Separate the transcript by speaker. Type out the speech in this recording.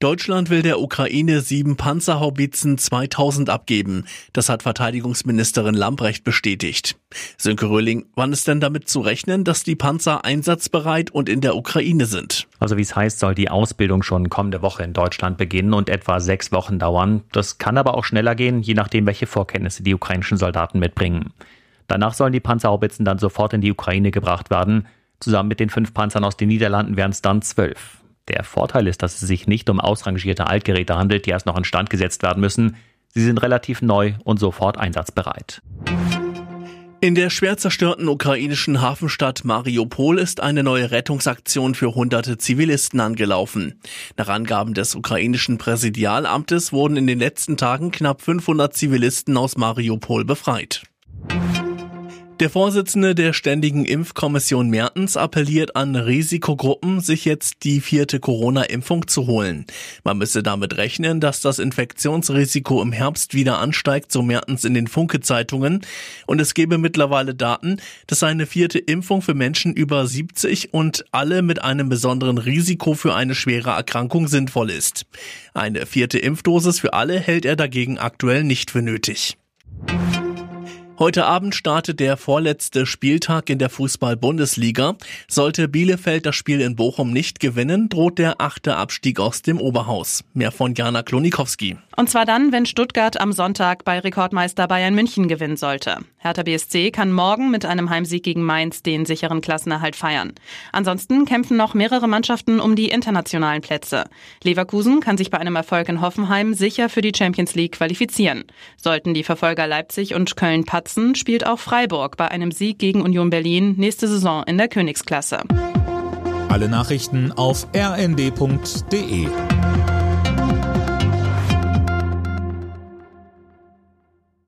Speaker 1: Deutschland will der Ukraine sieben Panzerhaubitzen 2000 abgeben. Das hat Verteidigungsministerin Lambrecht bestätigt. Sönke Röhling, wann ist denn damit zu rechnen, dass die Panzer einsatzbereit und in der Ukraine sind?
Speaker 2: Also wie es heißt, soll die Ausbildung schon kommende Woche in Deutschland beginnen und etwa sechs Wochen dauern. Das kann aber auch schneller gehen, je nachdem, welche Vorkenntnisse die ukrainischen Soldaten mitbringen. Danach sollen die Panzerhaubitzen dann sofort in die Ukraine gebracht werden. Zusammen mit den fünf Panzern aus den Niederlanden wären es dann zwölf. Der Vorteil ist, dass es sich nicht um ausrangierte Altgeräte handelt, die erst noch instand gesetzt werden müssen. Sie sind relativ neu und sofort einsatzbereit.
Speaker 1: In der schwer zerstörten ukrainischen Hafenstadt Mariupol ist eine neue Rettungsaktion für hunderte Zivilisten angelaufen. Nach Angaben des ukrainischen Präsidialamtes wurden in den letzten Tagen knapp 500 Zivilisten aus Mariupol befreit. Der Vorsitzende der Ständigen Impfkommission Mertens appelliert an Risikogruppen, sich jetzt die vierte Corona-Impfung zu holen. Man müsse damit rechnen, dass das Infektionsrisiko im Herbst wieder ansteigt, so Mertens in den Funke-Zeitungen. Und es gebe mittlerweile Daten, dass eine vierte Impfung für Menschen über 70 und alle mit einem besonderen Risiko für eine schwere Erkrankung sinnvoll ist. Eine vierte Impfdosis für alle hält er dagegen aktuell nicht für nötig. Heute Abend startet der vorletzte Spieltag in der Fußball-Bundesliga. Sollte Bielefeld das Spiel in Bochum nicht gewinnen, droht der achte Abstieg aus dem Oberhaus. Mehr von Jana Klonikowski.
Speaker 3: Und zwar dann, wenn Stuttgart am Sonntag bei Rekordmeister Bayern München gewinnen sollte. Hertha BSC kann morgen mit einem Heimsieg gegen Mainz den sicheren Klassenerhalt feiern. Ansonsten kämpfen noch mehrere Mannschaften um die internationalen Plätze. Leverkusen kann sich bei einem Erfolg in Hoffenheim sicher für die Champions League qualifizieren. Sollten die Verfolger Leipzig und Köln patzen, spielt auch Freiburg bei einem Sieg gegen Union Berlin nächste Saison in der Königsklasse.
Speaker 4: Alle Nachrichten auf rnd.de